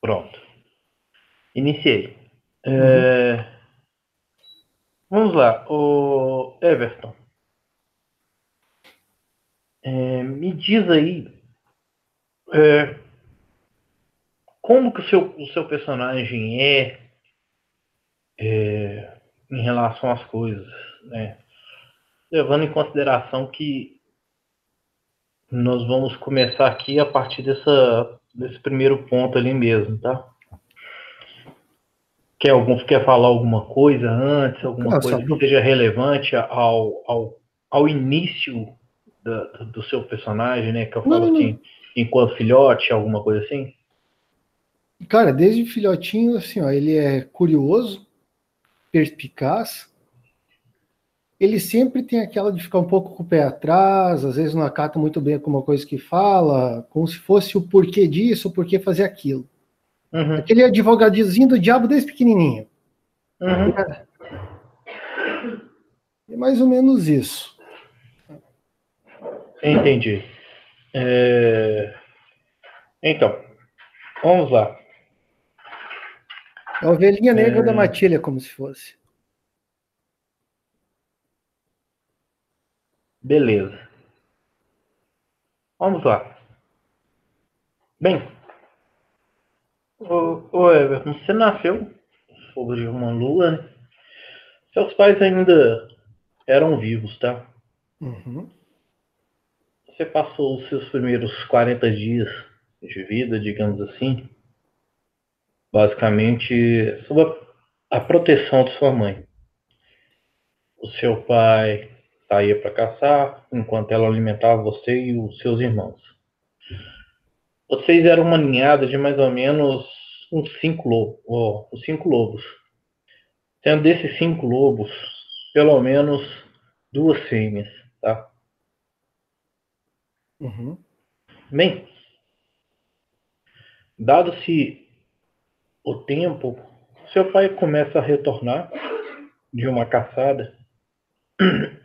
Pronto. Iniciei. É... Vamos lá, o Everton. É, me diz aí é, como que o seu, o seu personagem é, é, em relação às coisas, né? Levando em consideração que nós vamos começar aqui a partir dessa, desse primeiro ponto ali mesmo, tá? Quer, algum, quer falar alguma coisa antes, alguma Nossa, coisa que seja relevante ao, ao, ao início da, do seu personagem, né? Que eu falo não, assim, não. enquanto filhote, alguma coisa assim? Cara, desde filhotinho, assim, ó, ele é curioso, perspicaz. Ele sempre tem aquela de ficar um pouco com o pé atrás, às vezes não acata muito bem alguma coisa que fala, como se fosse o porquê disso, o porquê fazer aquilo. Uhum. Aquele advogadinho do diabo desde pequenininho. Uhum. É mais ou menos isso. Entendi. É... Então, vamos lá. É a ovelhinha negra é... da matilha, como se fosse. Beleza. Vamos lá. Bem, Ô, ô Everton, você nasceu sobre uma lua, né? Seus pais ainda eram vivos, tá? Uhum. Você passou os seus primeiros 40 dias de vida, digamos assim, basicamente sob a proteção de sua mãe. O seu pai saía para caçar, enquanto ela alimentava você e os seus irmãos. Vocês eram uma ninhada de mais ou menos uns cinco lobos, oh, os cinco lobos. Sendo desses cinco lobos, pelo menos duas fêmeas, tá? Uhum. Bem, dado-se o tempo, seu pai começa a retornar de uma caçada.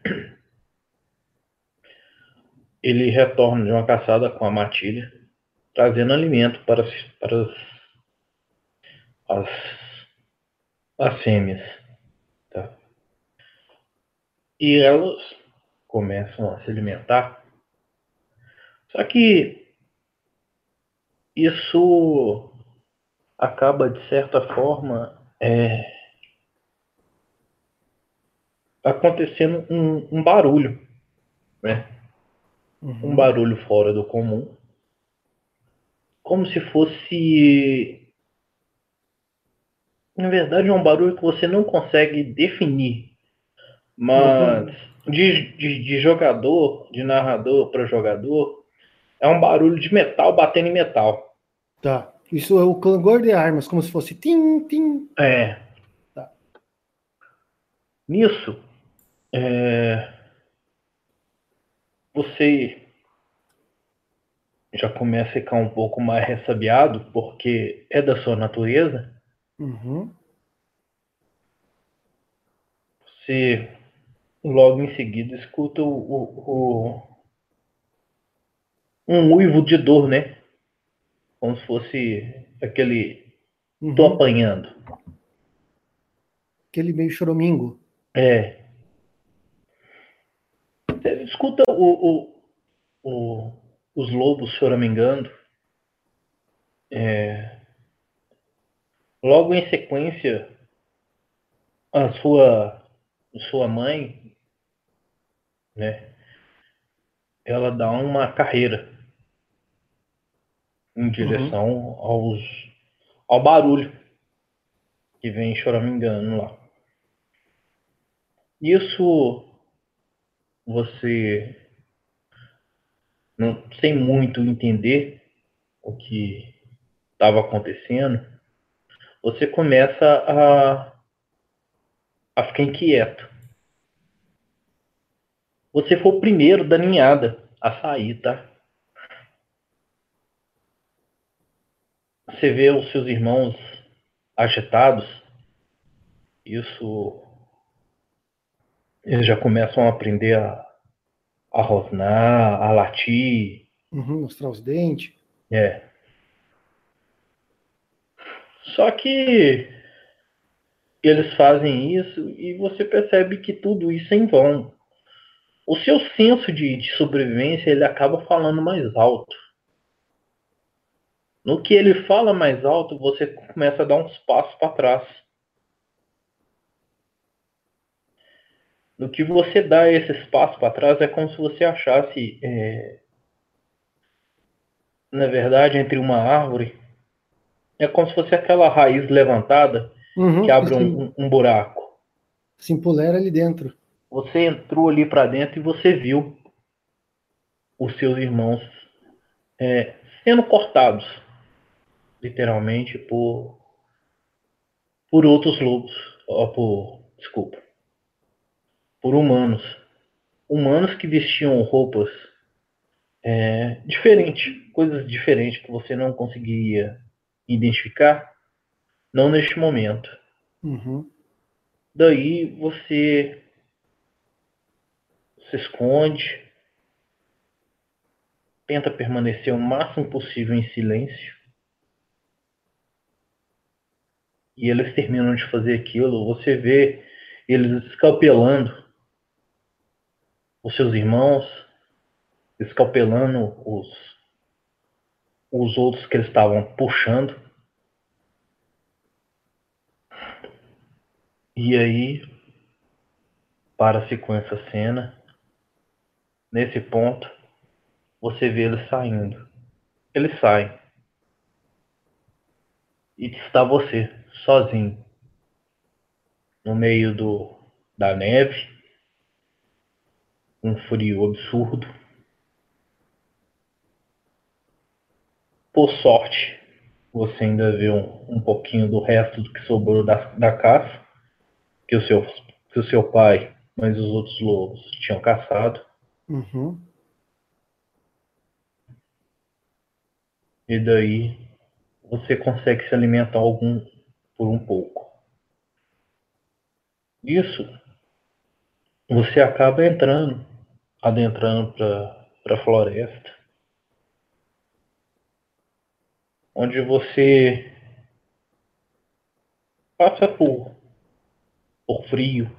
Ele retorna de uma caçada com a matilha trazendo alimento para, para as, as fêmeas. Tá? E elas começam a se alimentar. Só que isso acaba, de certa forma, é, acontecendo um, um barulho, né? Uhum. Um barulho fora do comum como se fosse. Na verdade, é um barulho que você não consegue definir. Mas uhum. de, de, de, jogador, de narrador para jogador, é um barulho de metal batendo em metal. Tá. Isso é o clangor de armas, como se fosse tim, tim. É. Tá. Nisso, é... você já começa a ficar um pouco mais ressabiado, porque é da sua natureza. Uhum. Você logo em seguida escuta o, o, o, um uivo de dor, né? Como se fosse aquele uhum. tô apanhando. Aquele meio choromingo. É. Escuta o, o, o os lobos choramingando. É, logo em sequência, a sua, sua mãe, né, ela dá uma carreira em direção uhum. aos, ao barulho que vem choramingando lá. Isso você não, sem muito entender o que estava acontecendo, você começa a, a ficar inquieto. Você foi o primeiro da ninhada a sair, tá? Você vê os seus irmãos agitados, isso eles já começam a aprender a a rosnar, a latir. Uhum, mostrar os dentes. É. Só que eles fazem isso e você percebe que tudo isso é em vão. O seu senso de, de sobrevivência ele acaba falando mais alto. No que ele fala mais alto, você começa a dar uns passos para trás. No que você dá esse espaço para trás, é como se você achasse, é, na verdade, entre uma árvore, é como se fosse aquela raiz levantada uhum, que abre um, um, buraco. Se empolera ali dentro. Você entrou ali para dentro e você viu os seus irmãos é, sendo cortados, literalmente, por, por outros lobos. Ó, por, desculpa. Por humanos. Humanos que vestiam roupas é, diferentes, coisas diferentes que você não conseguia identificar não neste momento. Uhum. Daí você se esconde, tenta permanecer o máximo possível em silêncio. E eles terminam de fazer aquilo. Você vê eles escalpelando os seus irmãos, escalpelando os, os outros que eles estavam puxando. E aí, para-se com essa cena. Nesse ponto, você vê ele saindo. Ele sai. E está você, sozinho. No meio do, da neve. Um frio absurdo. Por sorte, você ainda vê um, um pouquinho do resto do que sobrou da, da caça que o seu, que o seu pai, mas os outros lobos tinham caçado. Uhum. E daí você consegue se alimentar algum por um pouco. Isso você acaba entrando, adentrando para a floresta, onde você passa por por frio,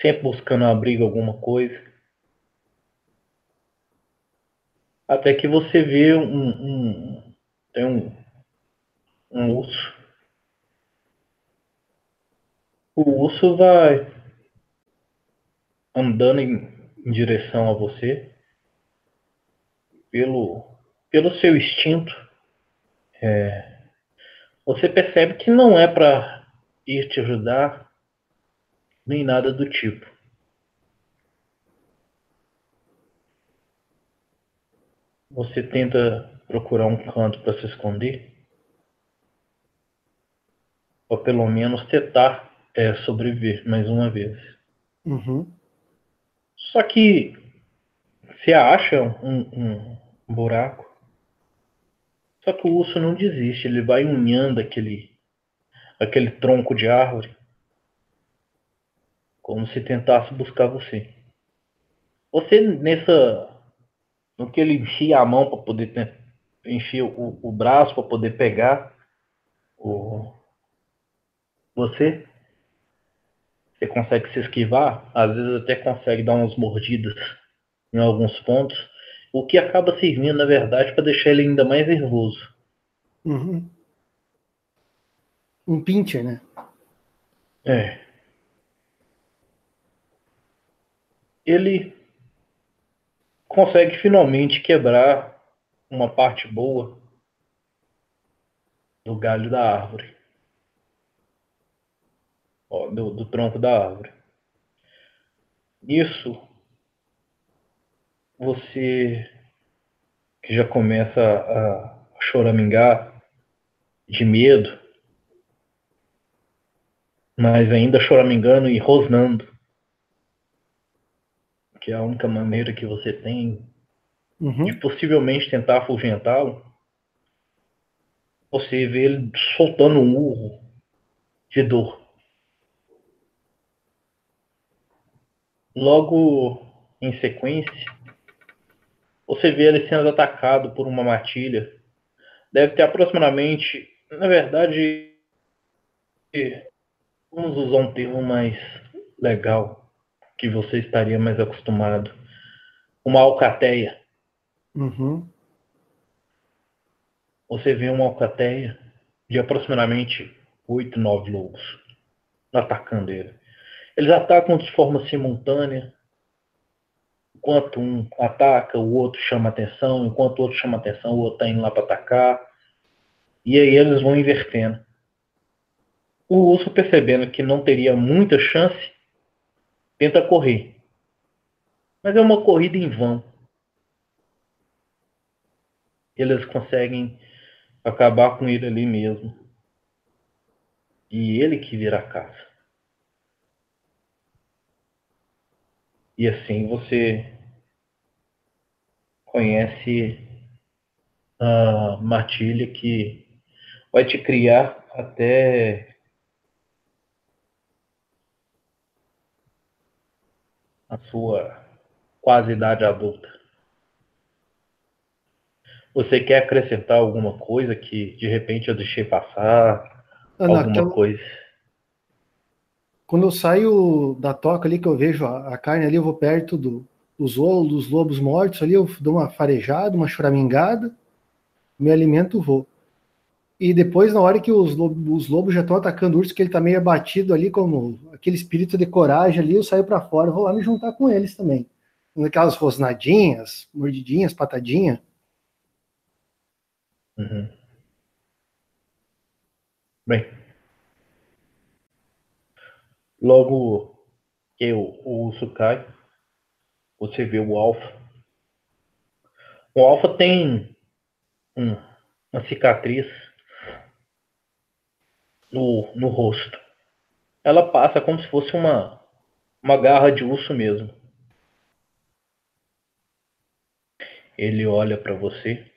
sempre buscando abrigo alguma coisa. Até que você vê um, um tem um, um urso. O urso vai andando em, em direção a você pelo, pelo seu instinto. É, você percebe que não é para ir te ajudar, nem nada do tipo. Você tenta procurar um canto para se esconder? Ou pelo menos tentar é, sobreviver mais uma vez. Uhum. Só que você acha um, um, buraco. Só que o urso não desiste, ele vai unhando aquele, aquele tronco de árvore como se tentasse buscar você. Você nessa, no que ele enchia a mão para poder encher o, o braço para poder pegar o você, você consegue se esquivar, às vezes até consegue dar umas mordidas em alguns pontos, o que acaba servindo na verdade para deixar ele ainda mais nervoso. Uhum. Um pincher, né? É. ele consegue finalmente quebrar uma parte boa do galho da árvore, ó, do, do tronco da árvore. Isso você que já começa a choramingar de medo, mas ainda choramingando e rosnando que é a única maneira que você tem uhum. de possivelmente tentar afugentá-lo, você vê ele soltando um urro de dor. Logo em sequência, você vê ele sendo atacado por uma matilha. Deve ter aproximadamente na verdade, vamos usar um termo mais legal, que você estaria mais acostumado. Uma alcateia. Uhum. Você vê uma alcateia de aproximadamente oito, nove lobos atacando ele. Eles atacam de forma simultânea. Enquanto um ataca, o outro chama atenção. Enquanto o outro chama atenção, o outro está indo lá para atacar. E aí eles vão invertendo. O urso, percebendo que não teria muita chance, tenta correr. Mas é uma corrida em vão. Eles conseguem acabar com ele ali mesmo. E ele que vira a caça. E assim você conhece a matilha que vai te criar até a sua quase idade adulta. Você quer acrescentar alguma coisa que de repente eu deixei passar? Ana, alguma coisa? Quando eu saio da toca ali, que eu vejo a, a carne ali, eu vou perto do, dos, dos lobos mortos ali, eu dou uma farejada, uma choramingada, me alimento, vou. E depois, na hora que os lobos, os lobos já estão atacando o urso, que ele tá meio abatido ali, como aquele espírito de coragem ali, eu saio para fora, vou lá me juntar com eles também. Aquelas rosnadinhas, mordidinhas, patadinha. Uhum. Bem, logo que o, cai, você vê o alfa. O alfa tem um, uma cicatriz no, no rosto. Ela passa como se fosse uma, uma garra de urso mesmo. Ele olha para você.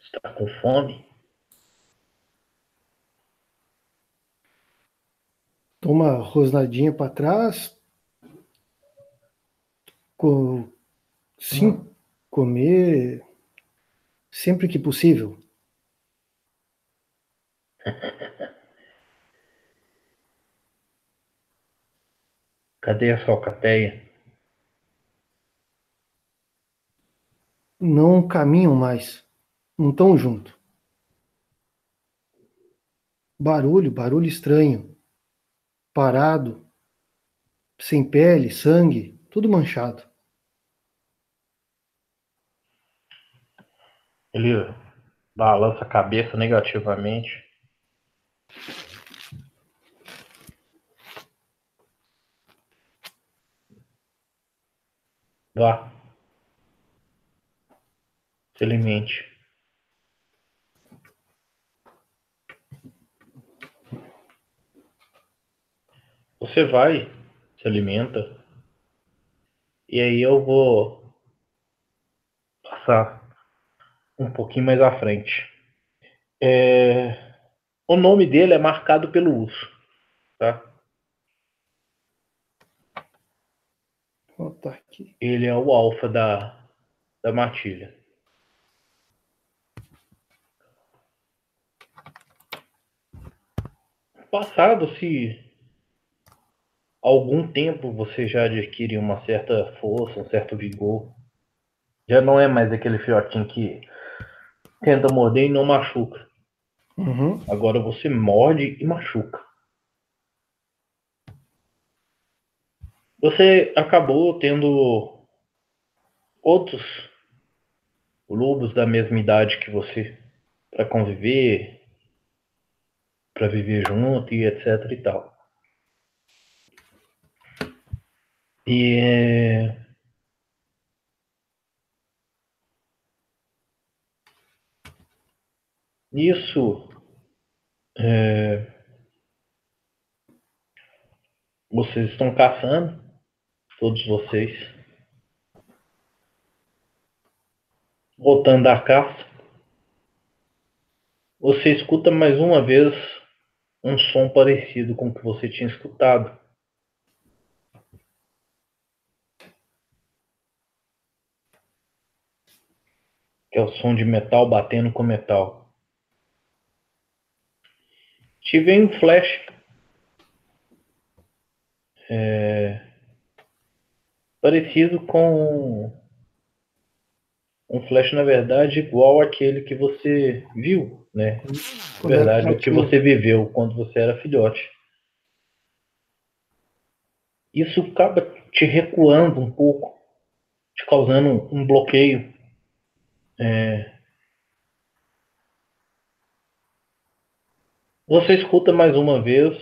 Está com fome? Toma rosnadinha para trás, Co sim, comer sempre que possível. Cadê a salcateia? Não caminham mais. Não estão junto. Barulho, barulho estranho. Parado. Sem pele, sangue, tudo manchado. Ele balança a cabeça negativamente. Vá. Se alimente. Você vai, se alimenta. E aí eu vou passar um pouquinho mais à frente. É... O nome dele é marcado pelo urso, tá? Botar aqui. Ele é o alfa da, da matilha. Passado-se algum tempo, você já adquire uma certa força, um certo vigor. Já não é mais aquele fiotinho que tenta morder e não machuca. Uhum. Agora você morde e machuca. Você acabou tendo outros lobos da mesma idade que você para conviver, para viver junto e etc e tal. E é, Isso é, vocês estão caçando, todos vocês, voltando da caça. Você escuta mais uma vez um som parecido com o que você tinha escutado. Que é o som de metal batendo com metal. Tive um flash. É, parecido com um flash, na verdade, igual aquele que você viu, né? Na verdade, o que você viveu quando você era filhote. Isso acaba te recuando um pouco, te causando um bloqueio. É... Você escuta mais uma vez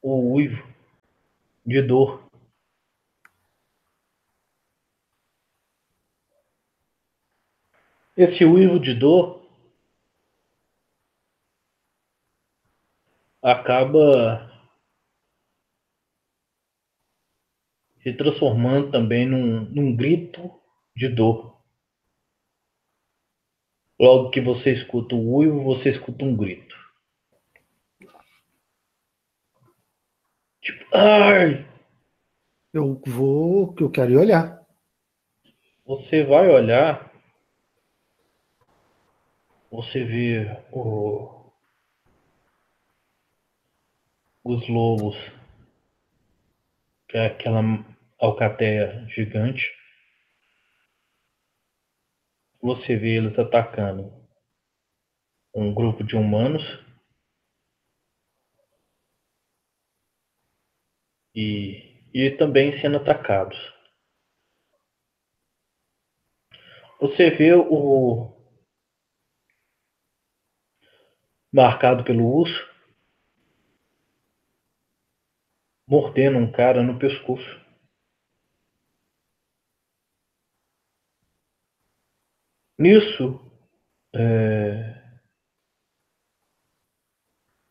o uivo de dor. Esse uivo de dor acaba se transformando também num, num grito de dor. Logo que você escuta o uivo, você escuta um grito. Tipo, ai! Eu vou, eu quero ir olhar. Você vai olhar, você vê o, os lobos, que é aquela alcateia gigante. Você vê eles atacando um grupo de humanos e, e também sendo atacados. Você vê o marcado pelo urso mordendo um cara no pescoço. Nisso, é...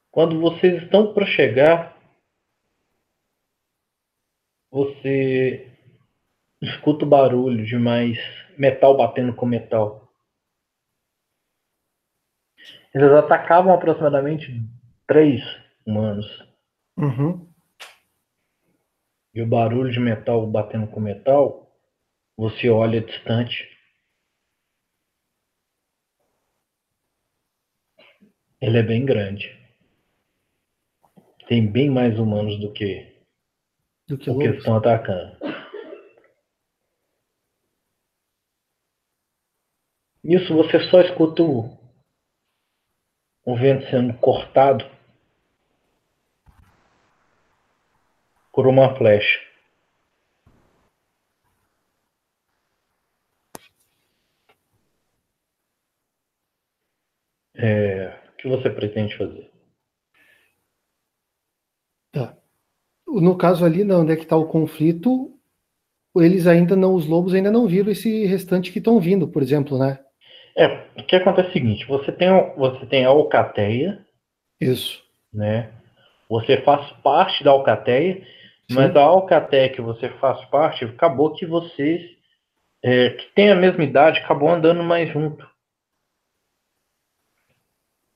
quando vocês estão para chegar você escuta o barulho de mais metal batendo com metal. Eles atacavam aproximadamente três humanos. Uhum. E o barulho de metal batendo com metal, você olha distante. Ele é bem grande. Tem bem mais humanos do que do que o que estão atacando. Nisso você só escuta o, o vento sendo cortado por uma flecha. É, que você pretende fazer? No caso ali, não, onde é que está o conflito, eles ainda não, os lobos ainda não viram esse restante que estão vindo, por exemplo, né? É, o que acontece é o seguinte, você tem, você tem a alcateia. Isso. Né? Você faz parte da alcateia, Sim. mas a alcateia que você faz parte, acabou que vocês, é, que tem a mesma idade, acabou andando mais junto.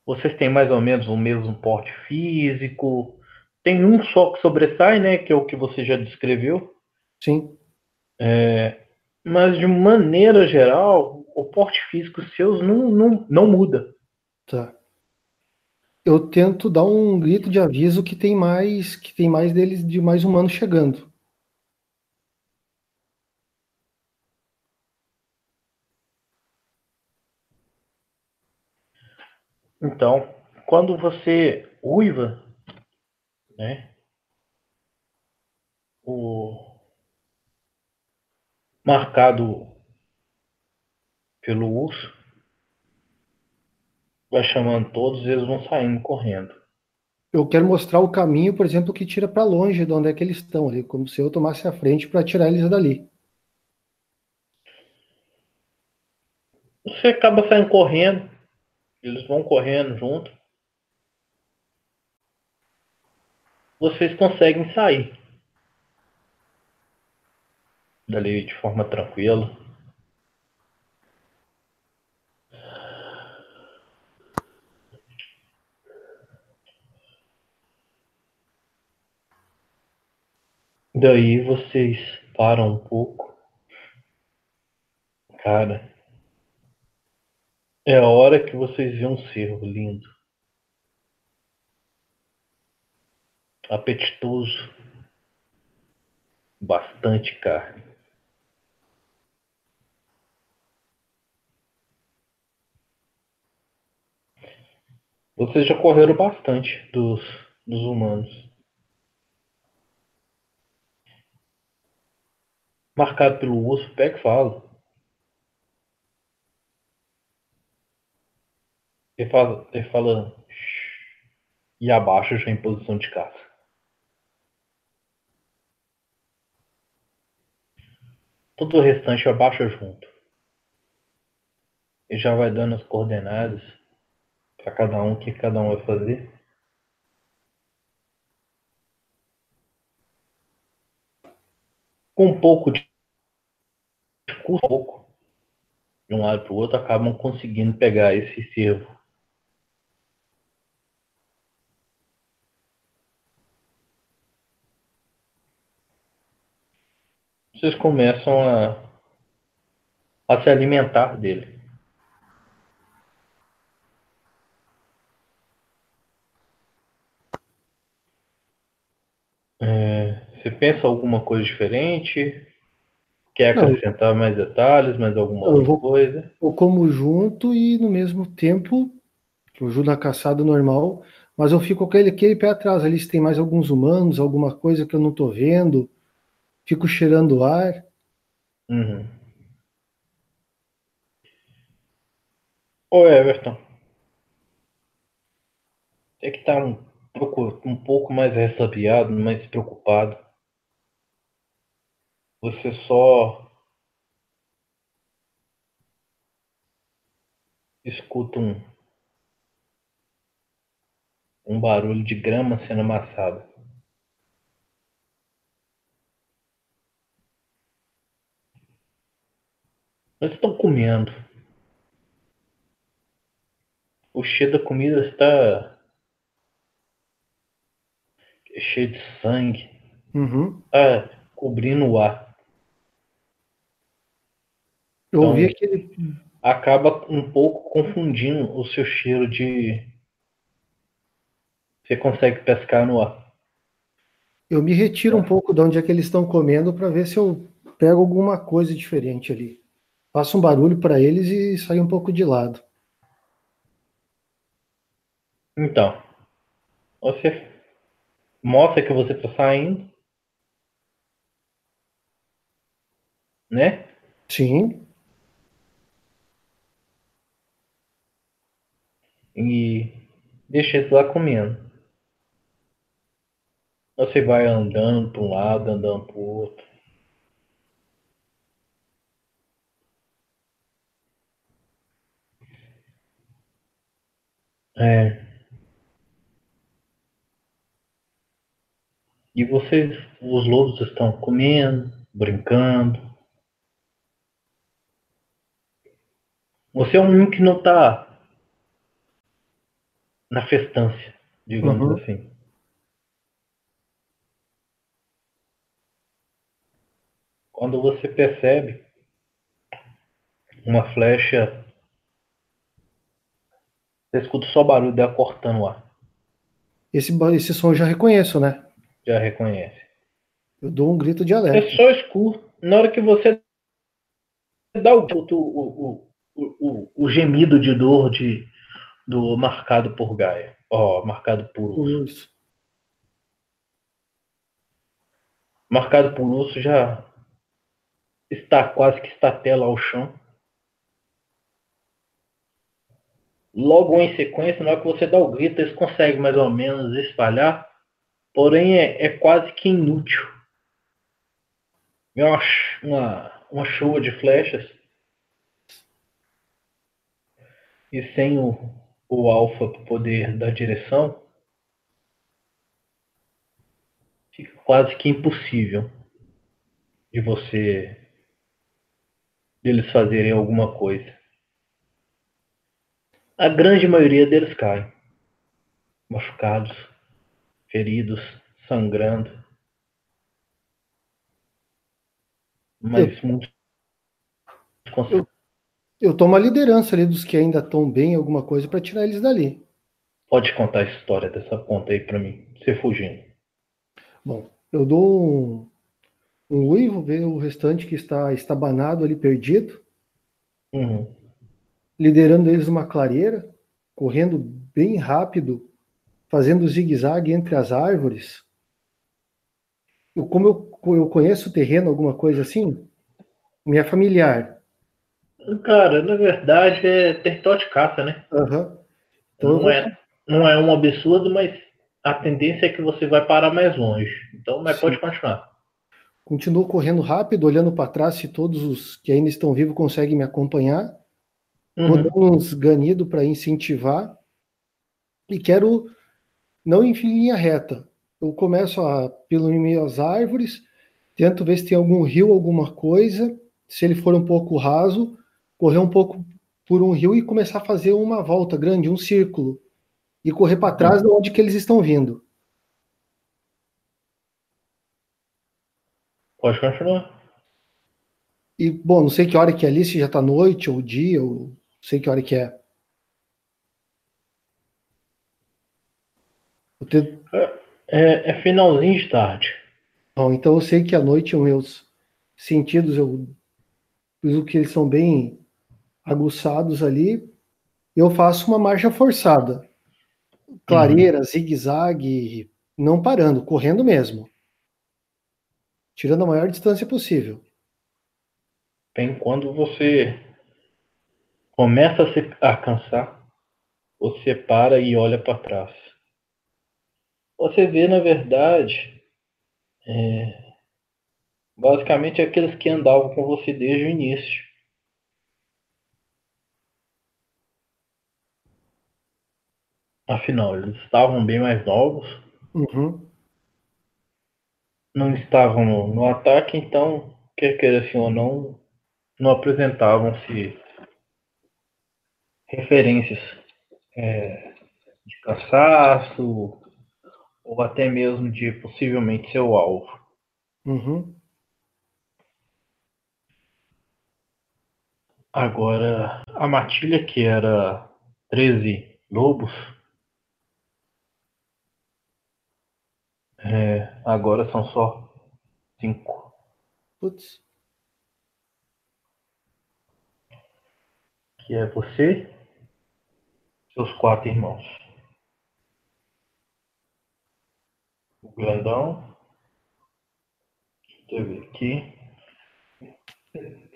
Vocês têm mais ou menos o mesmo porte físico, tem um só que sobressai, né? Que é o que você já descreveu. Sim. É, mas de maneira geral, o porte físico seus não, não, não muda. Tá. Eu tento dar um grito de aviso que tem mais que tem mais deles de mais humanos chegando. Então, quando você uiva, né? O marcado pelo urso vai chamando todos e eles vão saindo correndo. Eu quero mostrar o caminho, por exemplo, que tira para longe de onde é que eles estão ali, como se eu tomasse a frente para tirar eles dali. Você acaba saindo correndo, eles vão correndo junto. vocês conseguem sair dali de forma tranquila. Daí vocês param um pouco. Cara, é a hora que vocês viram um cervo lindo. Apetitoso. Bastante carne. Vocês já correram bastante dos, dos humanos. Marcado pelo urso, pega e fala. Ele fala, ele fala e abaixa já em posição de caça. Todo o restante abaixa junto. E já vai dando as coordenadas para cada um o que cada um vai fazer. Com um pouco de custo, pouco, de um lado para o outro, acabam conseguindo pegar esse cervo vocês começam a, a se alimentar dele. É, você pensa alguma coisa diferente? Quer acrescentar Não. mais detalhes, mais alguma outra vou, coisa? Eu como junto e no mesmo tempo, eu ajudo na caçada normal, mas eu fico com aquele, aquele pé atrás ali, se tem mais alguns humanos, alguma coisa que eu não estou vendo, fico cheirando o ar. Uhum. Everton, é que tá um pouco, um pouco mais ressabiado, mais preocupado. Você só escuta um, um barulho de grama sendo amassada. Nós estão comendo. O cheiro da comida está cheio de sangue. Uhum. Está cobrindo o ar. Eu então, ouvi aquele. Acaba um pouco confundindo o seu cheiro de. Você consegue pescar no ar. Eu me retiro um pouco de onde é que eles estão comendo para ver se eu pego alguma coisa diferente ali faça um barulho para eles e sai um pouco de lado. Então, você mostra que você está saindo, né? Sim. E deixa eles lá comendo. Você vai andando para um lado, andando para o outro. É. E vocês, os lobos estão comendo, brincando. Você é um único que não está na festância, digamos uhum. assim. Quando você percebe uma flecha você escuta só o barulho dela cortando o ar. Esse, esse som eu já reconheço, né? Já reconhece. Eu dou um grito de alerta. É só escuro. Na hora que você dá o, o, o, o, o gemido de dor de, do marcado por Gaia. Ó, oh, marcado por urso. Marcado por urso já está quase que estatela ao chão. Logo em sequência, na hora que você dá o grito, eles conseguem mais ou menos espalhar, porém é, é quase que inútil. É uma, uma, uma chuva de flechas e sem o, o alfa para poder dar direção, fica quase que impossível de você deles fazerem alguma coisa a grande maioria deles caem, machucados, feridos, sangrando. Mas eu, muitos conseguem Eu tomo a liderança ali dos que ainda estão bem, alguma coisa, para tirar eles dali. Pode contar a história dessa ponta aí para mim, você fugindo. Bom, eu dou um, um uivo, ver o restante que está estabanado ali, perdido. Uhum. Liderando eles numa clareira, correndo bem rápido, fazendo zigue-zague entre as árvores. Eu, como eu, eu conheço o terreno, alguma coisa assim, minha familiar. Cara, na verdade é território de caça, né? Uhum. Então não, vou... é, não é um absurdo, mas a tendência é que você vai parar mais longe. Então, mas Sim. pode continuar. Continuo correndo rápido, olhando para trás se todos os que ainda estão vivos conseguem me acompanhar. Uhum. Vou dar uns ganidos para incentivar. E quero não em linha reta. Eu começo a, pelo meio das árvores, tento ver se tem algum rio, alguma coisa. Se ele for um pouco raso, correr um pouco por um rio e começar a fazer uma volta grande, um círculo. E correr para trás de onde que eles estão vindo. Pode continuar. E, bom, não sei que hora que é ali, se já tá noite ou dia, ou sei que hora que é. Te... É, é, finalzinho de tarde. Bom, então eu sei que à noite os meus sentidos, eu o que eles são bem aguçados ali, eu faço uma marcha forçada. Clareira, uhum. zigue-zague, não parando, correndo mesmo tirando a maior distância possível. Bem, quando você começa a se a cansar, você para e olha para trás. Você vê, na verdade, é, basicamente aqueles que andavam com você desde o início. Afinal, eles estavam bem mais novos. Uhum não estavam no, no ataque, então, quer queira assim ou não, não apresentavam-se referências é, de cansaço ou até mesmo de possivelmente seu alvo. Uhum. Agora, a matilha que era 13 lobos, É, agora são só cinco. Putz. Que é você, seus quatro irmãos. O grandão. Deixa eu ver aqui.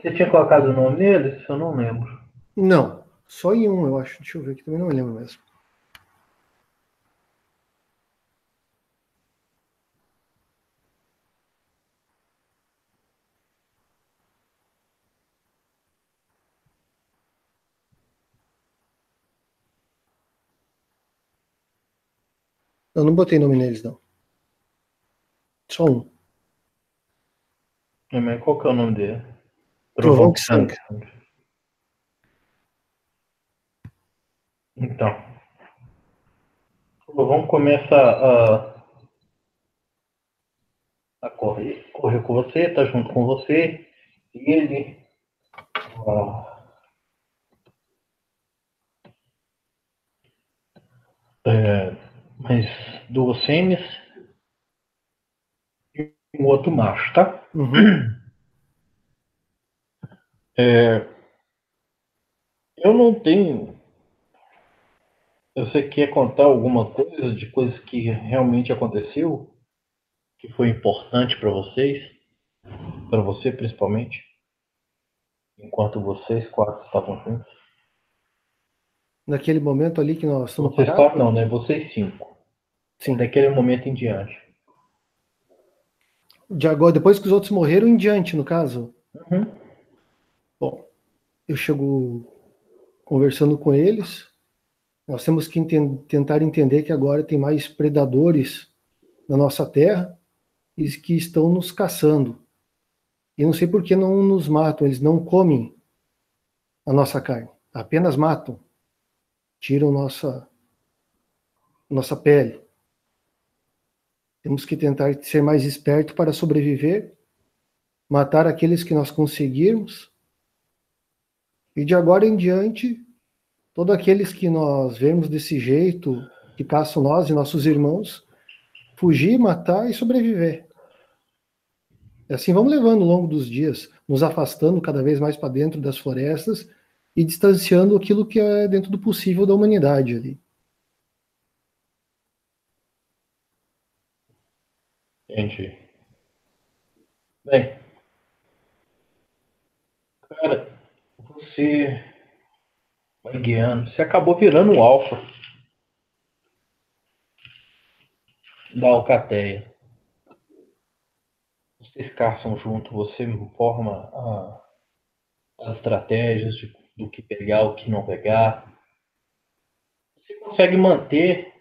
Você tinha colocado o nome deles? Eu não lembro. Não, só em um, eu acho. Deixa eu ver aqui, também não lembro mesmo. Eu não botei nome neles, não. Só um. Mas qual que é o nome dele? Trovão. Então. O Trovão começa a, a correr, correr com você, tá junto com você, e ele. é, mas duas fêmeas e um outro macho, tá? Uhum. É, eu não tenho. Você quer contar alguma coisa de coisas que realmente aconteceu? Que foi importante para vocês? Para você principalmente? Enquanto vocês quatro estavam juntos? Naquele momento ali que nós estamos Vocês quatro não, né? Vocês cinco. Sim. Daquele momento em diante. De agora, depois que os outros morreram, em diante, no caso? Uhum. Bom, eu chego conversando com eles. Nós temos que tentar entender que agora tem mais predadores na nossa terra e que estão nos caçando. E não sei por que não nos matam, eles não comem a nossa carne, apenas matam, tiram nossa nossa pele. Temos que tentar ser mais esperto para sobreviver, matar aqueles que nós conseguirmos E de agora em diante, todos aqueles que nós vemos desse jeito, que caçam nós e nossos irmãos, fugir, matar e sobreviver. E assim vamos levando ao longo dos dias, nos afastando cada vez mais para dentro das florestas e distanciando aquilo que é dentro do possível da humanidade ali. Entendi. Bem, cara, você vai guiando, você acabou virando o alfa da Alcateia. Vocês caçam junto, você forma a, as estratégias de, do que pegar, o que não pegar. Você consegue manter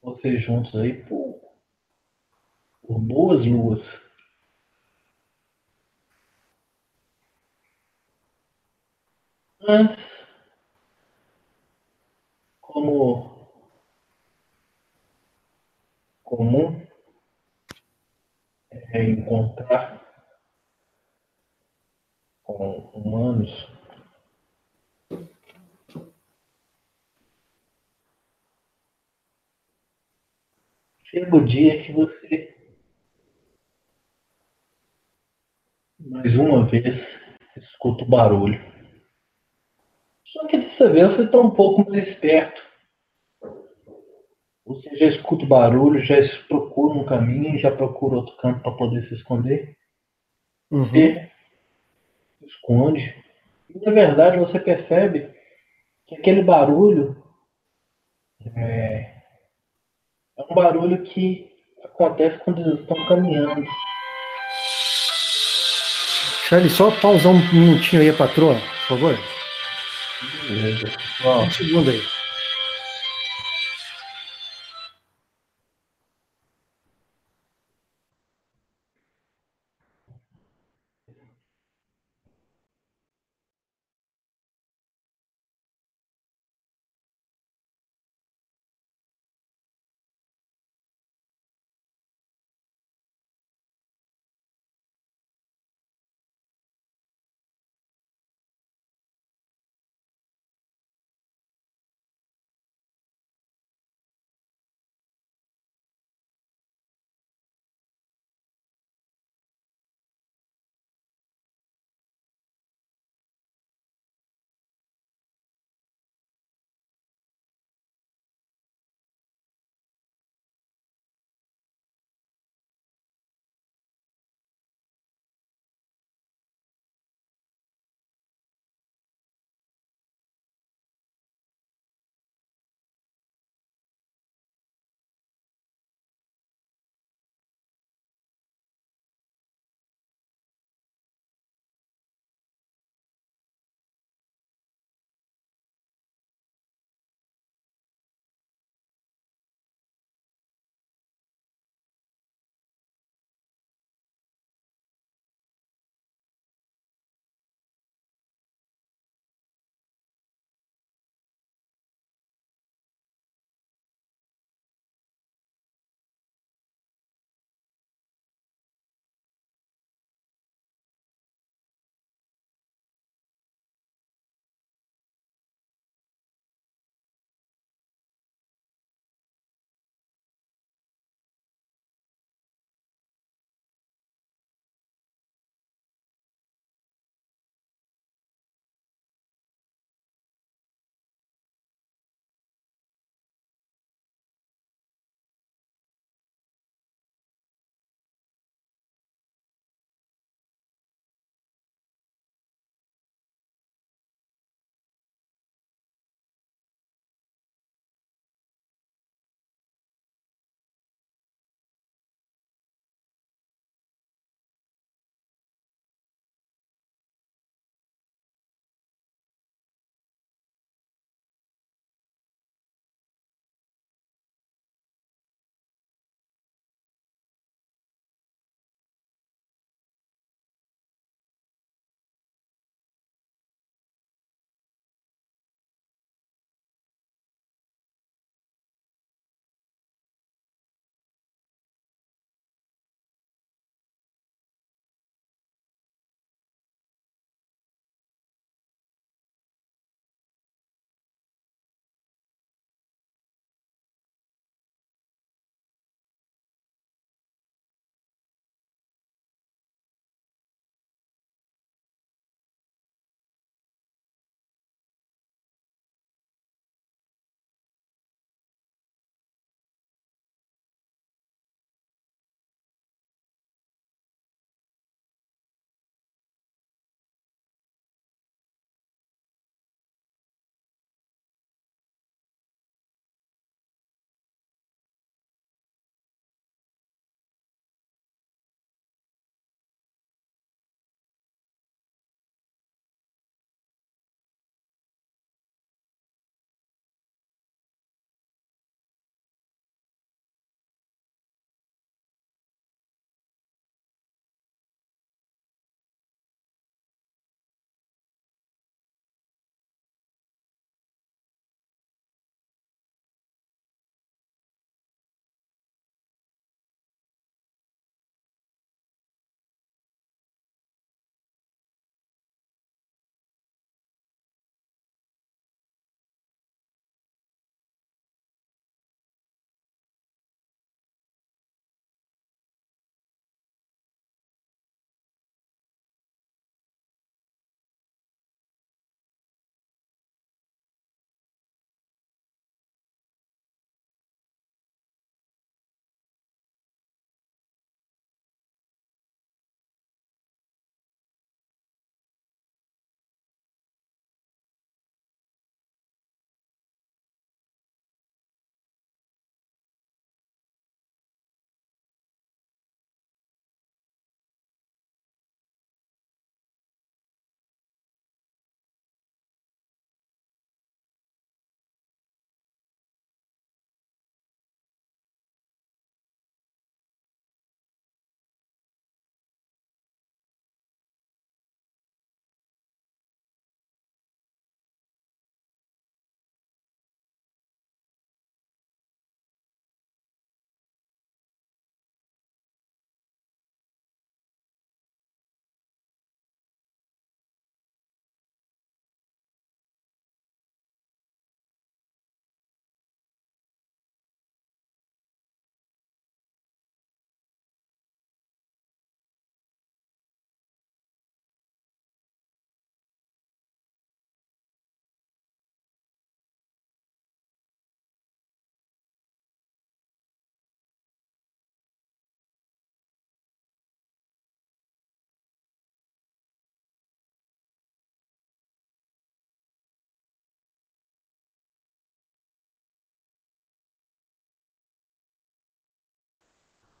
vocês juntos aí por por boas luas. Mas, como comum é encontrar com humanos chega o dia que você mais uma vez escuta o barulho. Só que dessa vez você está um pouco mais esperto. Você já escuta o barulho, já procura um caminho, já procura outro canto para poder se esconder. Uhum. Você esconde. E na verdade você percebe que aquele barulho é, é um barulho que acontece quando eles estão caminhando. Charlie, só pausar um minutinho aí a patroa, por favor. Um segundo aí.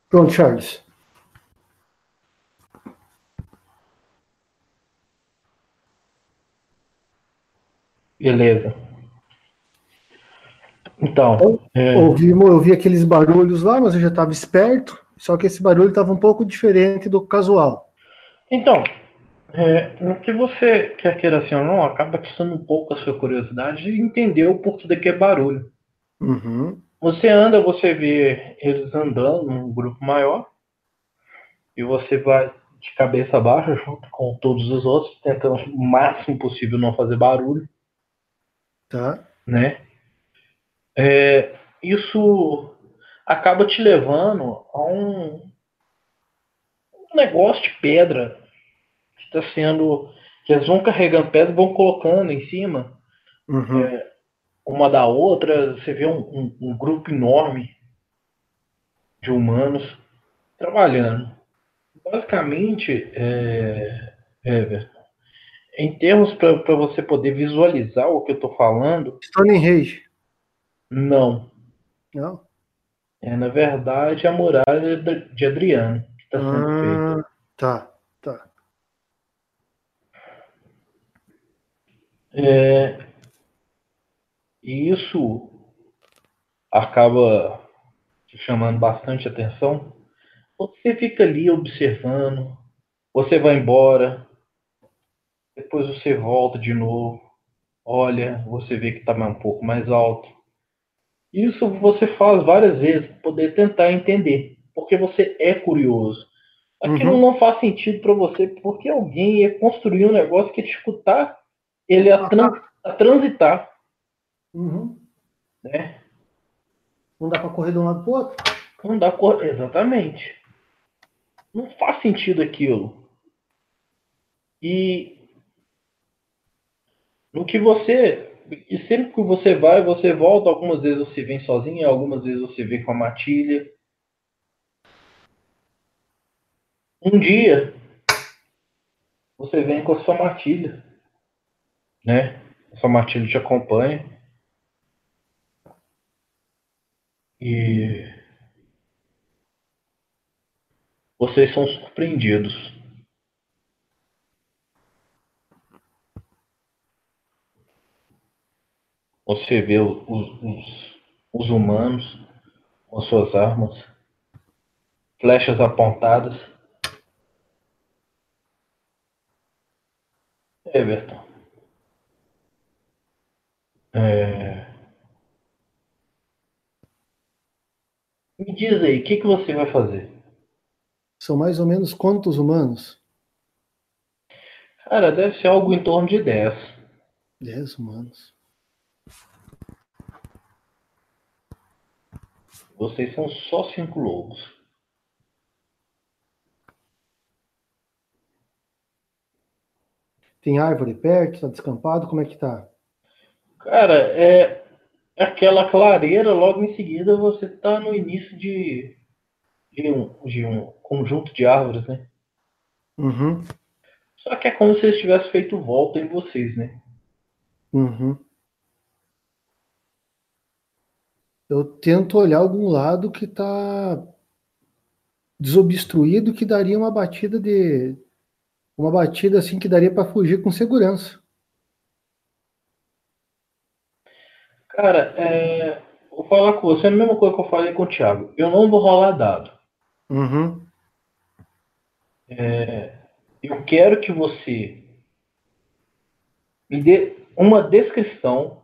Pronto, Charles. Beleza. Então. Eu, é... ouvi, eu ouvi aqueles barulhos lá, mas eu já estava esperto. Só que esse barulho estava um pouco diferente do casual. Então, é, no que você quer queira assim ou não, acaba questando um pouco a sua curiosidade de entender o porquê daquele barulho. Uhum. Você anda, você vê eles andando num grupo maior, e você vai de cabeça baixa junto com todos os outros, tentando o máximo possível não fazer barulho. Tá. Né? É, isso acaba te levando a um, um negócio de pedra que está sendo. que eles vão carregando pedra e vão colocando em cima uhum. é, uma da outra. Você vê um, um, um grupo enorme de humanos trabalhando. Basicamente, é, é, em termos para você poder visualizar o que eu estou falando. Stonehenge. Não. Não? É, na verdade, a muralha de Adriano que está sendo ah, feita. Tá, tá. É, e isso acaba te chamando bastante atenção. Você fica ali observando, você vai embora, depois você volta de novo, olha, você vê que está um pouco mais alto isso você faz várias vezes para poder tentar entender, porque você é curioso. Aquilo uhum. não faz sentido para você porque alguém ia construir um negócio que te escutar ele a, a transitar. Uhum. Né? Não dá para correr de um lado para outro? Não dá correr, exatamente. Não faz sentido aquilo. E no que você e sempre que você vai, você volta. Algumas vezes você vem sozinho, algumas vezes você vem com a matilha. Um dia, você vem com a sua matilha, né? A sua matilha te acompanha. E vocês são surpreendidos Você vê os, os, os humanos com suas armas, flechas apontadas. Everton. É... Me diz aí, o que, que você vai fazer? São mais ou menos quantos humanos? Cara, deve ser algo em torno de 10. 10 humanos. Vocês são só cinco lobos. Tem árvore perto, tá descampado, como é que tá? Cara, é aquela clareira, logo em seguida você tá no início de, de, um, de um conjunto de árvores, né? Uhum. Só que é como se eles tivessem feito volta em vocês, né? Uhum. eu tento olhar algum lado que está desobstruído que daria uma batida de uma batida assim que daria para fugir com segurança. Cara, é, vou falar com você é a mesma coisa que eu falei com o Thiago. Eu não vou rolar dado. Uhum. É, eu quero que você me dê uma descrição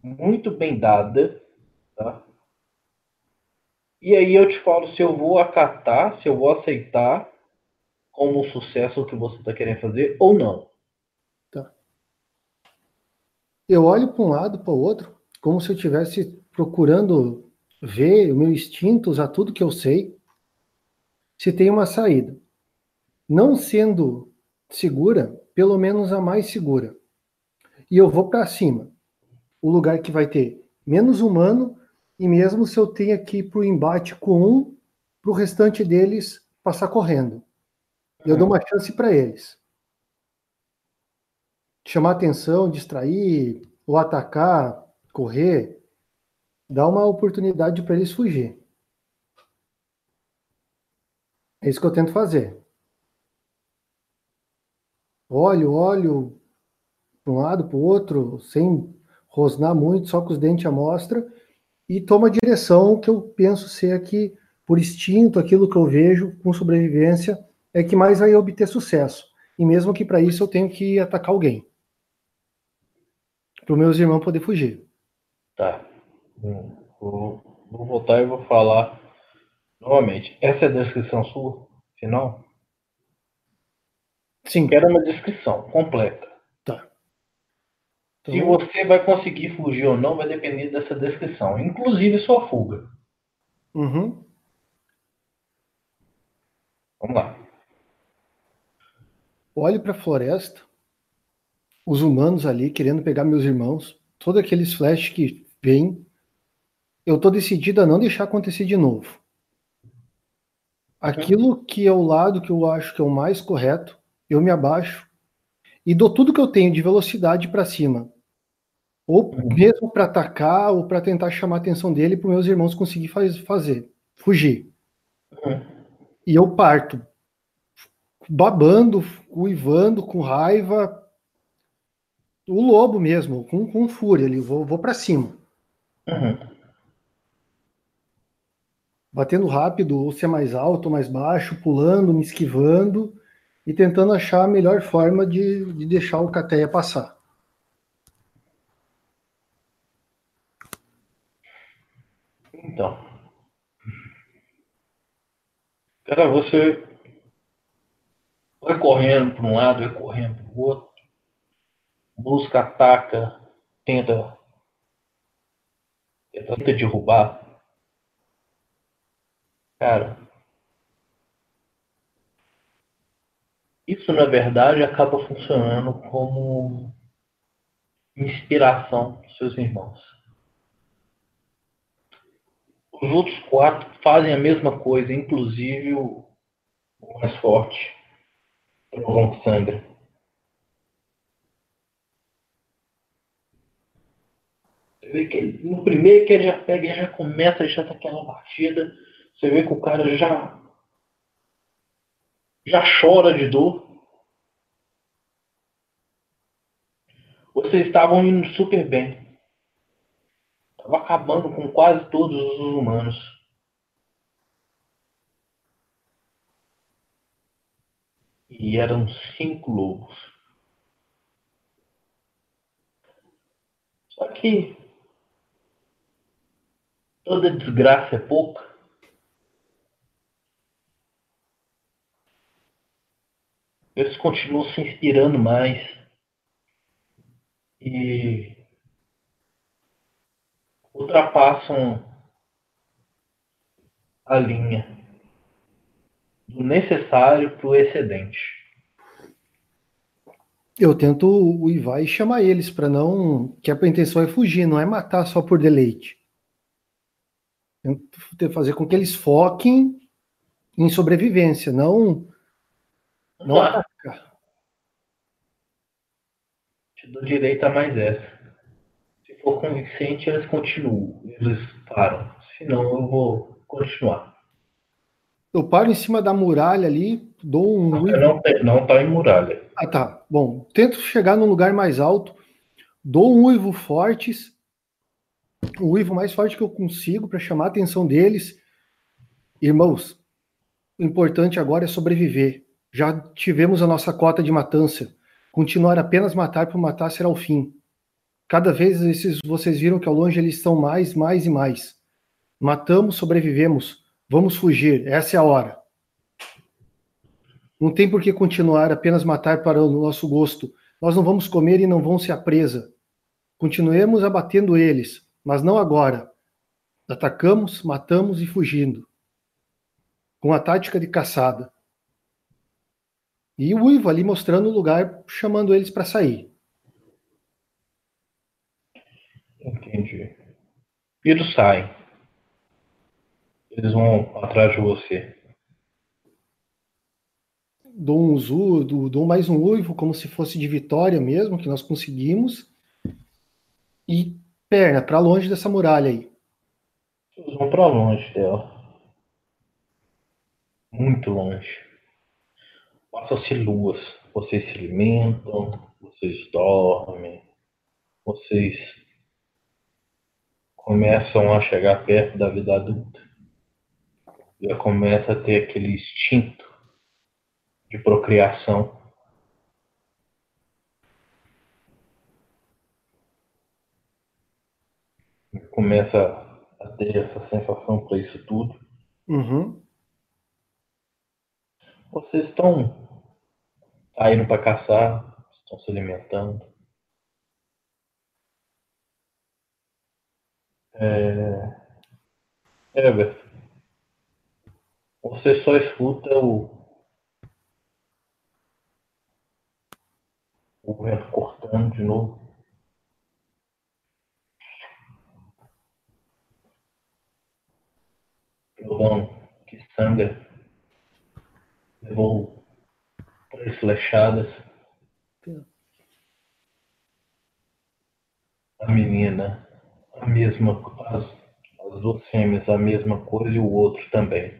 muito bem dada Tá? E aí eu te falo se eu vou acatar, se eu vou aceitar como um sucesso o que você está querendo fazer ou não. Tá. Eu olho para um lado, para o outro, como se eu estivesse procurando ver o meu instinto, usar tudo que eu sei, se tem uma saída. Não sendo segura, pelo menos a mais segura. E eu vou para cima. O lugar que vai ter menos humano e mesmo se eu tenha que ir para o embate com um, para o restante deles passar correndo. Eu dou uma chance para eles. Chamar atenção, distrair, ou atacar, correr, dá uma oportunidade para eles fugir. É isso que eu tento fazer. Olho, olho para um lado, para o outro, sem rosnar muito, só com os dentes à mostra, e tomo a direção que eu penso ser aqui, por instinto, aquilo que eu vejo com sobrevivência, é que mais vai obter sucesso. E mesmo que para isso eu tenho que atacar alguém. Para os meus irmãos poder fugir. Tá. Vou, vou voltar e vou falar novamente. Essa é a descrição sua, final? Sim. Quero uma descrição completa. Tá. Então... Se você vai conseguir fugir ou não vai depender dessa descrição, inclusive sua fuga. Uhum. Vamos lá. Olho para a floresta, os humanos ali querendo pegar meus irmãos, todos aqueles flashes que vêm. Eu estou decidido a não deixar acontecer de novo. Aquilo que é o lado que eu acho que é o mais correto, eu me abaixo e dou tudo que eu tenho de velocidade para cima. Ou uhum. mesmo para atacar, ou para tentar chamar a atenção dele para meus irmãos conseguir faz, fazer, fugir. Uhum. E eu parto, babando, uivando, com raiva. O lobo mesmo, com, com fúria ali, vou, vou para cima. Uhum. Batendo rápido, ou se é mais alto ou mais baixo, pulando, me esquivando e tentando achar a melhor forma de, de deixar o Cateia passar. Então. Cara, você vai correndo para um lado, vai correndo para o outro, busca, ataca, tenta, tenta derrubar. Cara, isso na verdade acaba funcionando como inspiração para seus irmãos. Os outros quatro fazem a mesma coisa, inclusive o mais forte, o sangra. Você vê que no primeiro que ele já pega, ele já começa, já tá aquela batida. Você vê que o cara já já chora de dor. Vocês estavam indo super bem. Estava acabando com quase todos os humanos. E eram cinco lobos. Só que toda desgraça é pouca. Eles continuam se inspirando mais. E ultrapassam a linha do necessário para o excedente. Eu tento uivar e chamar eles para não. Que a intenção é fugir, não é matar só por deleite. Fazer com que eles foquem em sobrevivência, não, não atacar. Te dou direito a mais essa for convincente, eles continuam, eles param. Senão eu vou continuar. Eu paro em cima da muralha ali, dou um. Não, não, não tá em muralha. Ah, tá. Bom, tento chegar num lugar mais alto, dou um uivo fortes, o uivo mais forte que eu consigo para chamar a atenção deles. Irmãos, o importante agora é sobreviver. Já tivemos a nossa cota de matança. Continuar apenas matar por matar será o fim. Cada vez esses, vocês viram que ao longe eles estão mais, mais e mais. Matamos, sobrevivemos. Vamos fugir. Essa é a hora. Não tem por que continuar apenas matar para o nosso gosto. Nós não vamos comer e não vão ser a presa. Continuemos abatendo eles, mas não agora. Atacamos, matamos e fugindo. Com a tática de caçada. E o Uivo ali mostrando o lugar, chamando eles para sair. Entendi. Eles saem. Eles vão atrás de você. Dou um zu, dou mais um uivo, como se fosse de vitória mesmo, que nós conseguimos. E perna, para longe dessa muralha aí. Eles vão para longe dela. muito longe. Passam-se luas, vocês se alimentam, vocês dormem, vocês começam a chegar perto da vida adulta. Já começa a ter aquele instinto de procriação. Começa a ter essa sensação para isso tudo. Uhum. Vocês estão saindo para caçar, estão se alimentando. É... Herbert, você só escuta o o vento cortando de novo. Trovão que sangra levou três flechadas. A menina, a mesma, as, as duas fêmeas, a mesma coisa e o outro também.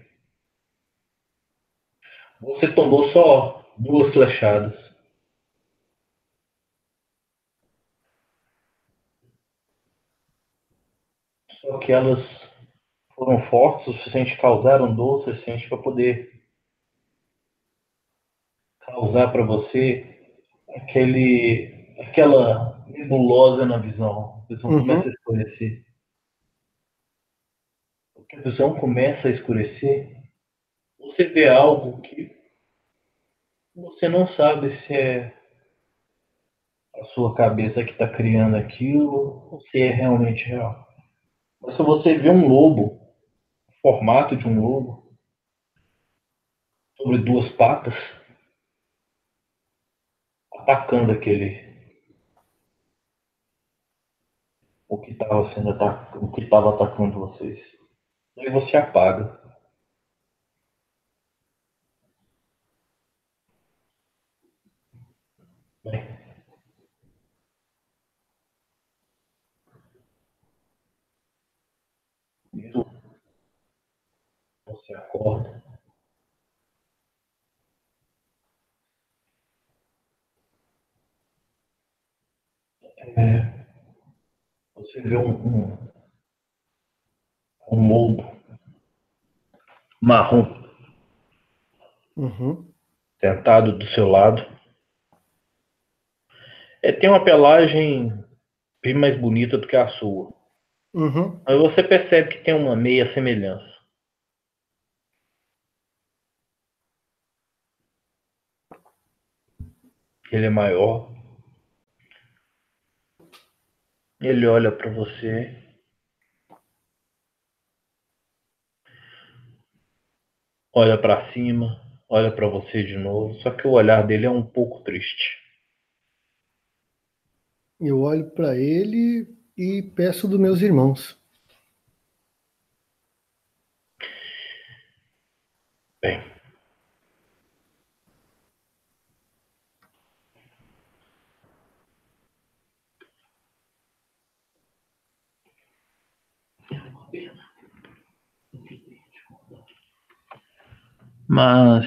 Você tomou só duas flechadas. Só que elas foram fortes o suficiente, causaram dor o suficiente para poder causar para você aquele, aquela nebulosa na visão. A visão uhum. começa a escurecer. Porque a visão começa a escurecer, você vê algo que você não sabe se é a sua cabeça que está criando aquilo ou se é realmente real. Mas se você vê um lobo, formato de um lobo, sobre duas patas, atacando aquele o que estava sendo atacado, o que estava atacando vocês. Aí você apaga. Bem. Isso. Você acorda. É, você vê um, um, um lobo marrom uhum. sentado do seu lado. É, tem uma pelagem bem mais bonita do que a sua. Uhum. Mas você percebe que tem uma meia semelhança. Ele é maior. Ele olha para você. Olha para cima, olha para você de novo, só que o olhar dele é um pouco triste. Eu olho para ele e peço dos meus irmãos. Bem. Mas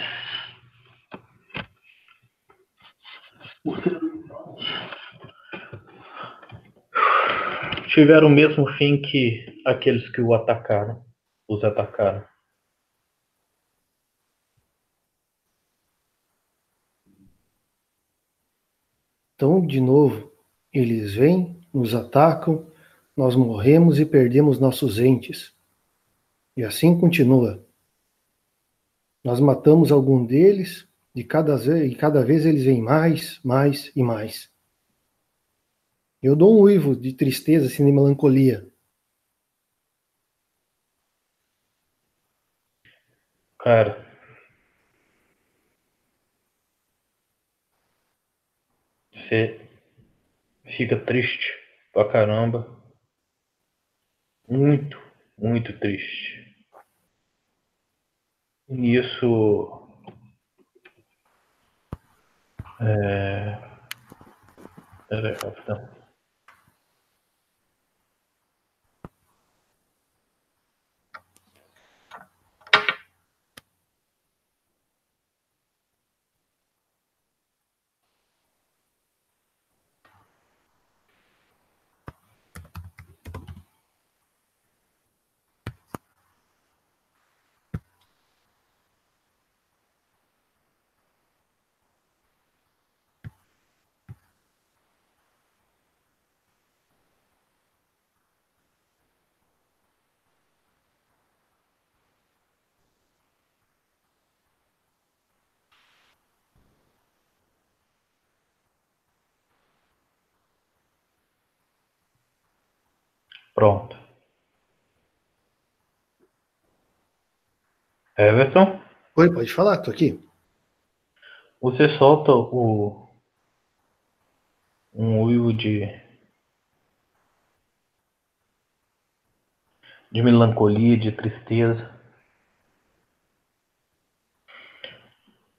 tiveram o mesmo fim que aqueles que o atacaram, os atacaram. Então, de novo, eles vêm, nos atacam, nós morremos e perdemos nossos entes. E assim continua. Nós matamos algum deles, e cada, e cada vez eles vêm mais, mais e mais. Eu dou um uivo de tristeza, assim, de melancolia. Cara. Você fica triste pra caramba. Muito, muito triste. Isso. É. Pronto. Everton? Oi, pode falar, tô aqui. Você solta o um uivo de de melancolia, de tristeza.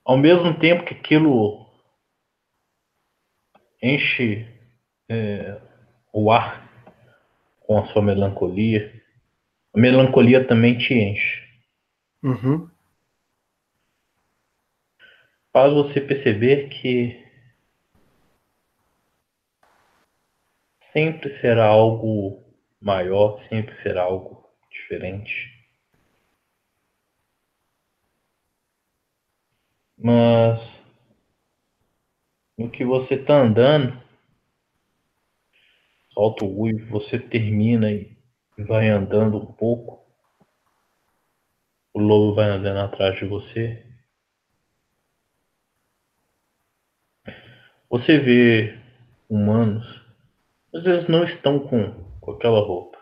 Ao mesmo tempo que aquilo enche é, o ar com a sua melancolia, a melancolia também te enche. Uhum. Faz você perceber que sempre será algo maior, sempre será algo diferente. Mas no que você está andando, solta o uivo, você termina e vai andando um pouco. O lobo vai andando atrás de você. Você vê humanos, às vezes não estão com, com aquela roupa.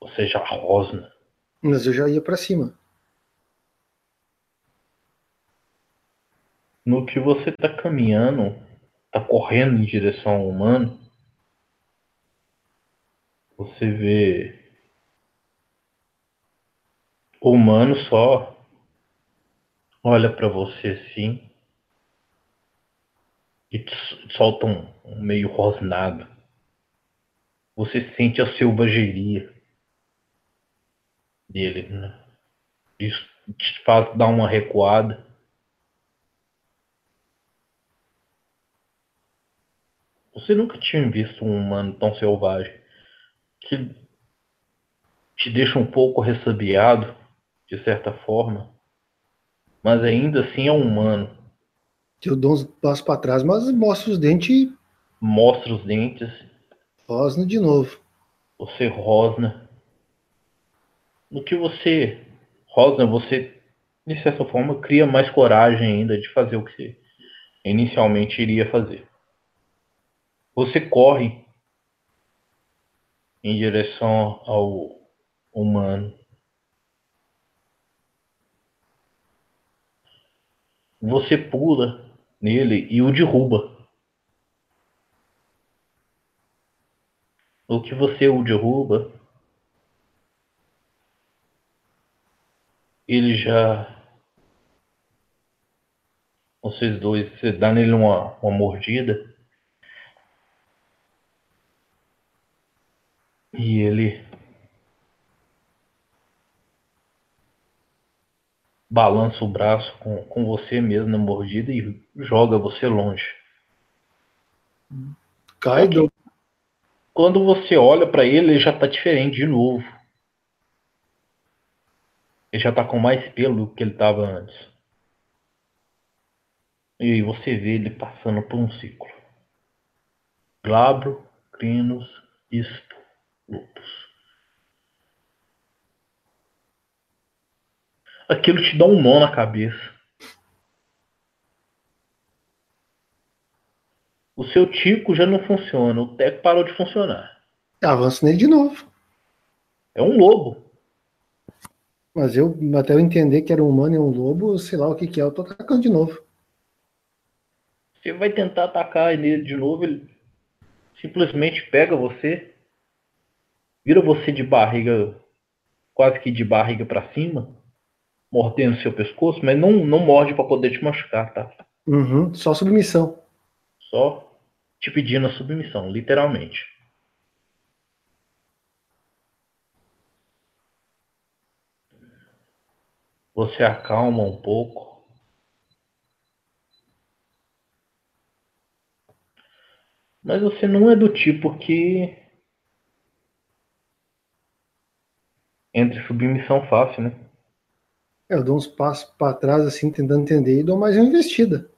Você já rosna. Mas eu já ia para cima. No que você está caminhando, está correndo em direção ao humano, você vê o humano só olha para você assim e solta um, um meio rosnado. Você sente a selvageria dele, né? Isso te faz dar uma recuada. Você nunca tinha visto um humano tão selvagem que te deixa um pouco ressabiado, de certa forma, mas ainda assim é humano. Eu dou uns passos para trás, mas mostra os dentes Mostra os dentes, rosna de novo. você rosna. No que você rosna, você, de certa forma, cria mais coragem ainda de fazer o que você inicialmente iria fazer. Você corre em direção ao humano. Você pula nele e o derruba. O que você o derruba, ele já. Vocês dois, você dá nele uma, uma mordida. E ele balança o braço com, com você mesmo na mordida e joga você longe. Cai, Quando você olha pra ele, ele já tá diferente de novo. Ele já tá com mais pelo do que ele tava antes. E aí você vê ele passando por um ciclo. Glabro, crinos, isto, Aquilo te dá um nó na cabeça. O seu tico já não funciona, o teco parou de funcionar. avanço nele de novo. É um lobo. Mas eu, até eu entender que era um humano e um lobo, sei lá o que que é, eu tô atacando de novo. Você vai tentar atacar nele de novo, ele simplesmente pega você, vira você de barriga, quase que de barriga pra cima, mordendo seu pescoço, mas não, não morde pra poder te machucar, tá? Uhum, só submissão. Só te pedindo a submissão, literalmente. Você acalma um pouco. Mas você não é do tipo que entra em submissão fácil, né? É, Eu dou uns passos para trás, assim, tentando entender, e dou mais uma investida.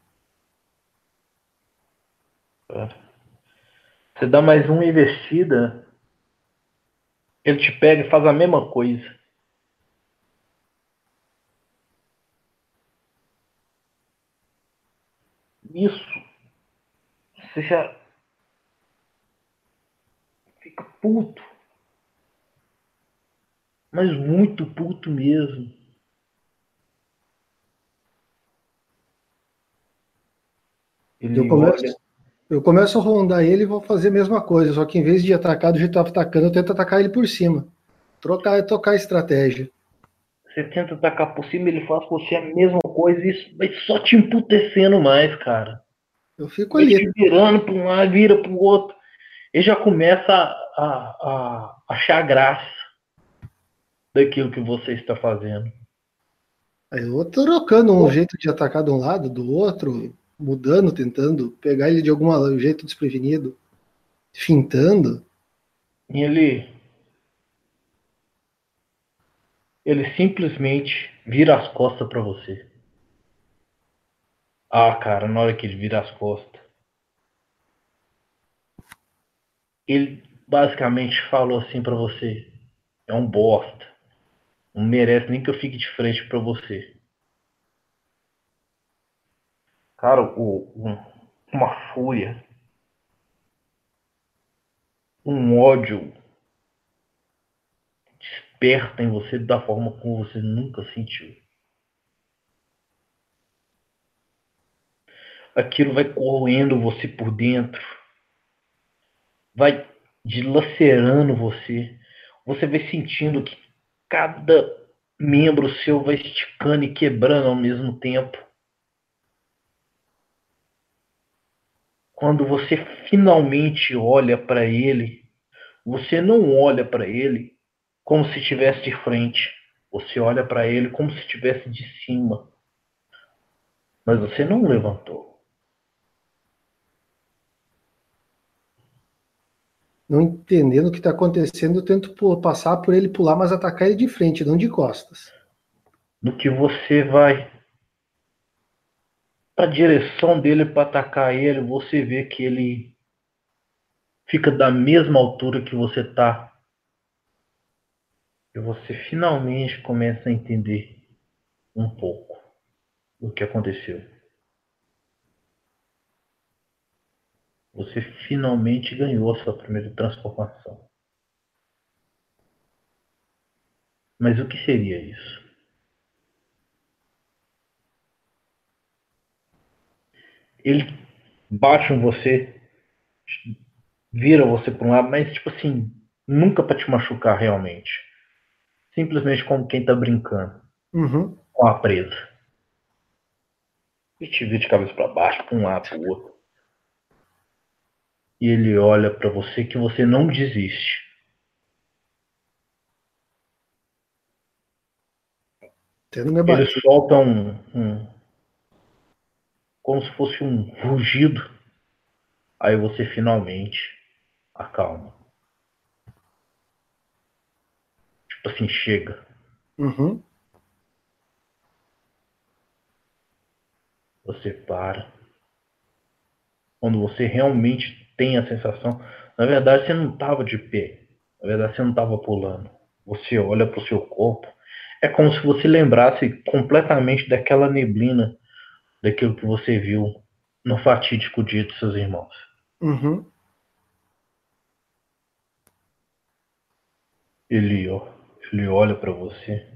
Você dá mais uma investida, ele te pega e faz a mesma coisa. Isso. Você já fica puto. Mas muito puto mesmo. Ele eu começo, olha... eu começo a rondar ele e vou fazer a mesma coisa, só que em vez de atacar do jeito que eu estava atacando, eu tento atacar ele por cima. Trocar, tocar a estratégia. Você tenta atacar por cima, ele faz com você a mesma coisa, e isso vai só te emputecendo mais, cara. Eu fico ali. Ele virando para um lado, vira para o outro. Ele já começa a, a, a achar graça daquilo que você está fazendo. Eu trocando um jeito de atacar de um lado, do outro, mudando, tentando pegar ele de algum jeito desprevenido, fintando. E ele ele simplesmente vira as costas para você. Ah, cara, na hora que ele vira as costas, ele basicamente falou assim para você: é um bosta, não merece nem que eu fique de frente para você. Cara, o, um, uma fúria, um ódio desperta em você da forma como você nunca sentiu. Aquilo vai corroendo você por dentro, vai dilacerando você. Você vai sentindo que cada membro seu vai esticando e quebrando ao mesmo tempo. Quando você finalmente olha para ele, você não olha para ele como se estivesse de frente. Você olha para ele como se estivesse de cima. Mas você não levantou. Não entendendo o que está acontecendo, eu tento passar por ele pular, mas atacar ele de frente, não de costas. No que você vai para a direção dele para atacar ele, você vê que ele fica da mesma altura que você está e você finalmente começa a entender um pouco o que aconteceu. Você finalmente ganhou a sua primeira transformação. Mas o que seria isso? Ele bate em você, vira você para um lado, mas tipo assim, nunca para te machucar realmente simplesmente como quem tá brincando uhum. com a presa. E te vira de cabeça para baixo, para um lado, para o outro. E ele olha para você que você não desiste. Ele solta um, um. Como se fosse um rugido. Aí você finalmente acalma. Tipo assim, chega. Uhum. Você para. Quando você realmente tem a sensação. Na verdade, você não estava de pé. Na verdade, você não estava pulando. Você olha para o seu corpo. É como se você lembrasse completamente daquela neblina, daquilo que você viu no fatídico dia de seus irmãos. Uhum. Ele, ó, ele olha para você.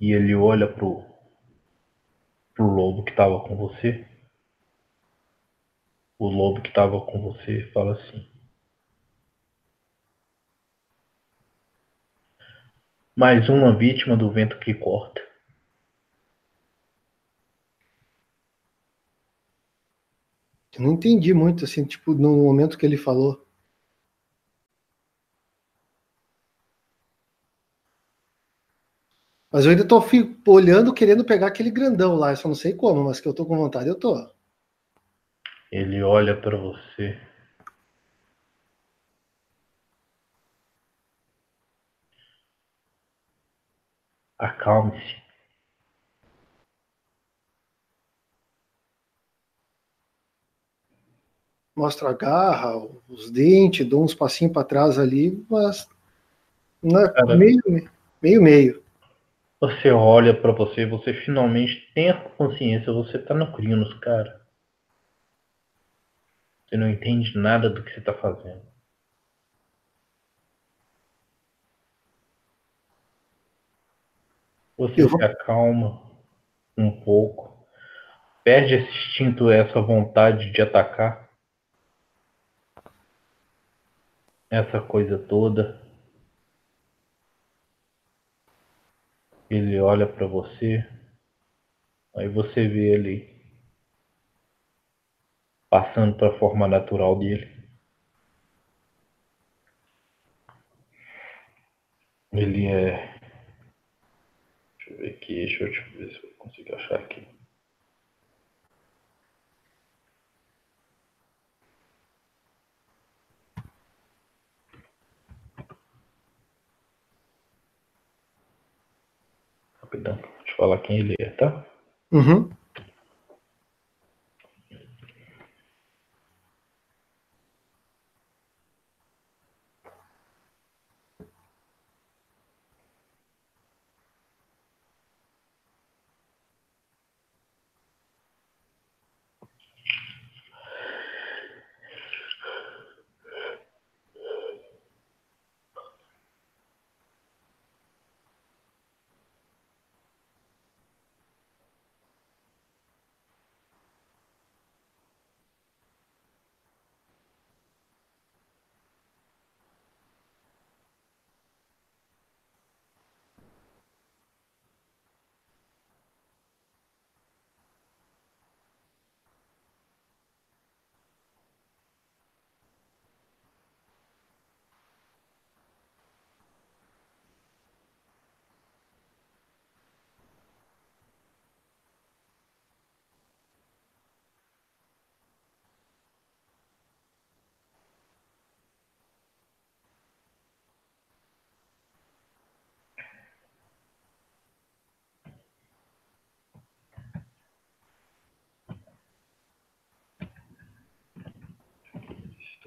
E ele olha pro, pro lobo que estava com você. O lobo que estava com você fala assim: Mais uma vítima do vento que corta. Eu não entendi muito, assim, tipo, no momento que ele falou. Mas eu ainda tô olhando, querendo pegar aquele grandão lá. Eu só não sei como, mas que eu tô com vontade, eu tô. Ele olha para você. Acalme-se. mostra a garra, os dentes, dou uns passinhos para trás ali, mas é meio, meio, meio. Você olha para você, você finalmente tem a consciência, você tá no Crinos, cara. Você não entende nada do que você está fazendo. Você Eu se acalma um pouco, perde esse instinto, essa vontade de atacar, essa coisa toda. Ele olha para você, aí você vê ele passando para a forma natural dele. Ele é. Deixa eu ver aqui, deixa eu ver se eu consigo achar aqui. Rapidão, vou te falar quem ele é, tá? Uhum.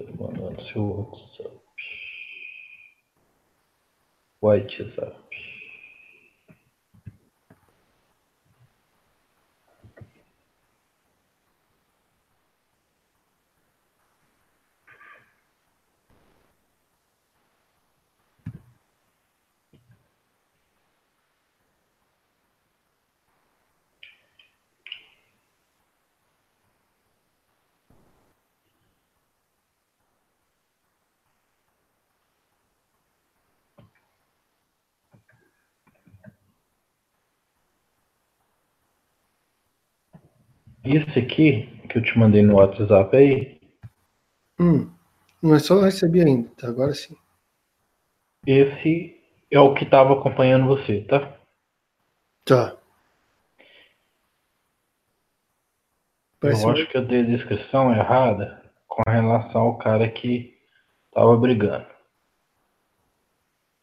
Estou mandando seu WhatsApp. WhatsApp. Esse aqui que eu te mandei no WhatsApp aí, Hum. Não é só eu recebi ainda, tá? Agora sim. esse é o que estava acompanhando você, tá? Tá. Parece eu acho que eu dei a descrição errada com relação ao cara que tava brigando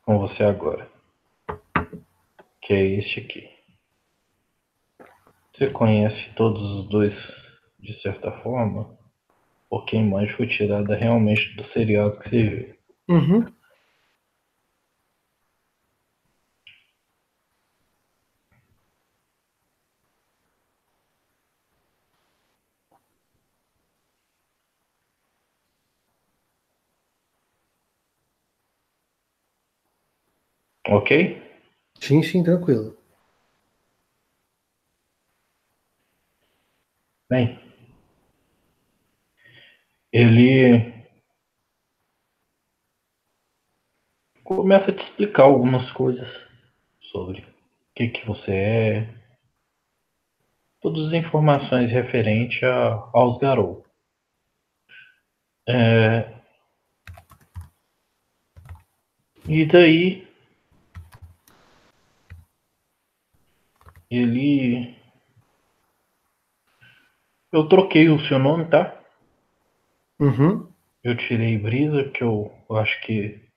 com você agora. Que é este aqui. Você conhece todos os dois de certa forma? Porque a imagem foi tirada realmente do seriado que você viu. Uhum. Ok? Sim, sim, tranquilo. Bem, ele começa a te explicar algumas coisas sobre o que, que você é, todas as informações referentes a, aos garotos. É, e daí ele eu troquei o seu nome, tá? Uhum. Eu tirei Brisa, que eu acho que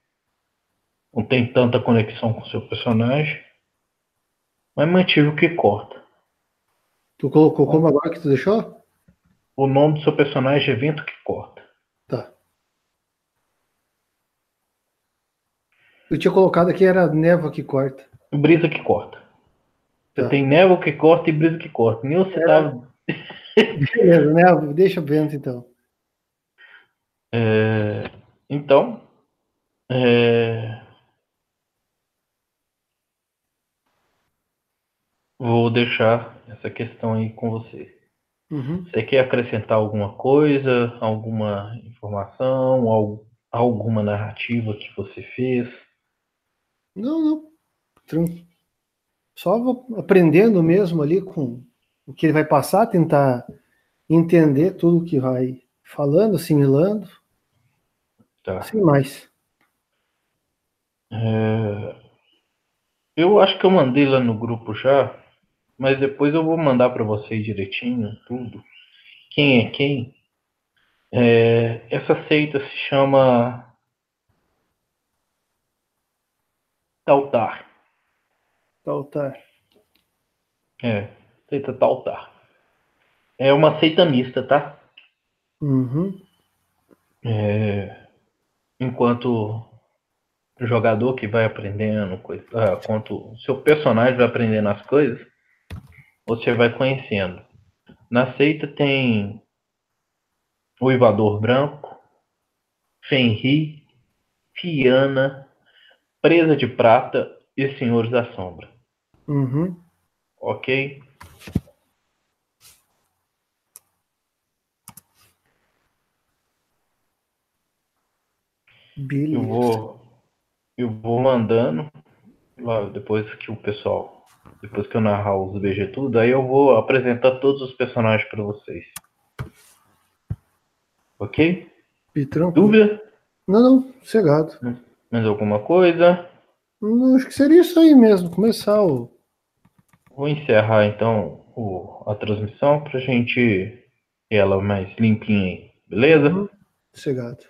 não tem tanta conexão com o seu personagem. Mas mantive o que corta. Tu colocou como agora que tu deixou? O nome do seu personagem é Vento que Corta. Tá. Eu tinha colocado aqui era névoa que corta. Brisa que corta. Você Tá. tem névoa que corta e brisa que corta. Nem você tava. Beleza, névoa, deixa o vento então. É, então, é, vou deixar essa questão aí com você. Uhum. Você quer acrescentar alguma coisa, alguma informação, alguma narrativa que você fez? Não, não. Só aprendendo mesmo ali com o que ele vai passar, tentar entender tudo que vai falando, assimilando. Tá. Sem mais. É... Eu acho que eu mandei lá no grupo já, mas depois eu vou mandar para vocês direitinho tudo. Quem é quem? É... Essa seita se chama Tautar. Tautar. É, seita Tautar. É uma seita mista, tá? Uhum. É, enquanto jogador que vai aprendendo coisa, ah, enquanto seu personagem vai aprendendo as coisas, você vai conhecendo. Na seita tem o Ivador Branco, Fenri, Fiana, Presa de Prata e Senhores da Sombra. Uhum. Ok? Beleza. Eu vou, eu vou mandando lá depois que o pessoal, depois que eu narrar os BG tudo, aí eu vou apresentar todos os personagens para vocês. Ok? Pitrão. Dúvida? Não, não, cegado. Mais alguma coisa? Não, acho que seria isso aí mesmo, começar o. Vou encerrar então o, a transmissão pra gente ter ela mais limpinha aí, beleza? Uhum. Cegado.